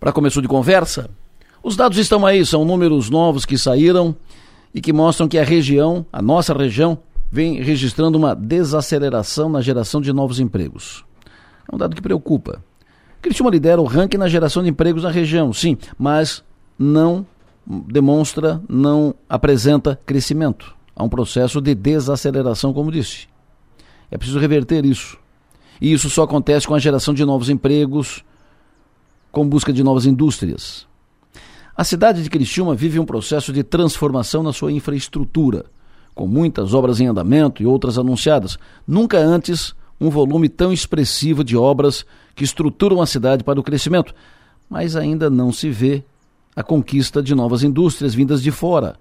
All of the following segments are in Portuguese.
Para começo de conversa, os dados estão aí, são números novos que saíram e que mostram que a região, a nossa região, vem registrando uma desaceleração na geração de novos empregos. É um dado que preocupa. Criciúma lidera o ranking na geração de empregos na região, sim, mas não demonstra, não apresenta crescimento. Há um processo de desaceleração, como disse. É preciso reverter isso. E isso só acontece com a geração de novos empregos, com busca de novas indústrias. A cidade de Criciúma vive um processo de transformação na sua infraestrutura, com muitas obras em andamento e outras anunciadas. Nunca antes um volume tão expressivo de obras que estruturam a cidade para o crescimento, mas ainda não se vê a conquista de novas indústrias vindas de fora,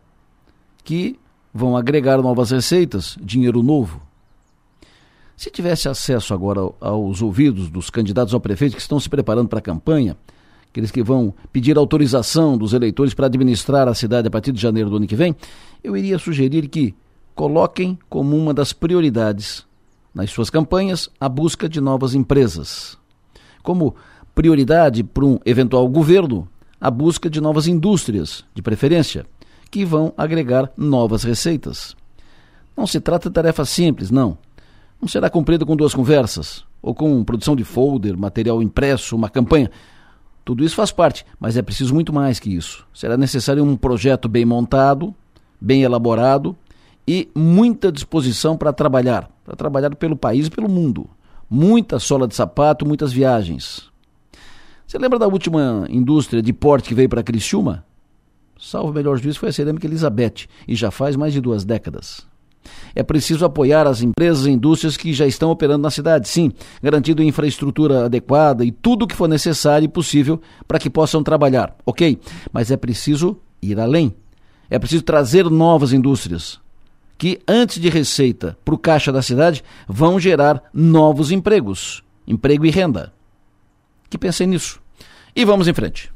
que vão agregar novas receitas, dinheiro novo. Se tivesse acesso agora aos ouvidos dos candidatos ao prefeito que estão se preparando para a campanha, aqueles que vão pedir autorização dos eleitores para administrar a cidade a partir de janeiro do ano que vem, eu iria sugerir que coloquem como uma das prioridades nas suas campanhas a busca de novas empresas. Como prioridade para um eventual governo, a busca de novas indústrias, de preferência, que vão agregar novas receitas. Não se trata de tarefa simples, não não será cumprido com duas conversas, ou com produção de folder, material impresso, uma campanha. Tudo isso faz parte, mas é preciso muito mais que isso. Será necessário um projeto bem montado, bem elaborado e muita disposição para trabalhar, para trabalhar pelo país e pelo mundo. Muita sola de sapato, muitas viagens. Você lembra da última indústria de porte que veio para Criciúma? Salvo melhor juízo foi a cerâmica Elizabeth, e já faz mais de duas décadas. É preciso apoiar as empresas e indústrias que já estão operando na cidade, sim, garantindo infraestrutura adequada e tudo o que for necessário e possível para que possam trabalhar, ok? Mas é preciso ir além. É preciso trazer novas indústrias que, antes de receita para o caixa da cidade, vão gerar novos empregos, emprego e renda. Que pensem nisso. E vamos em frente.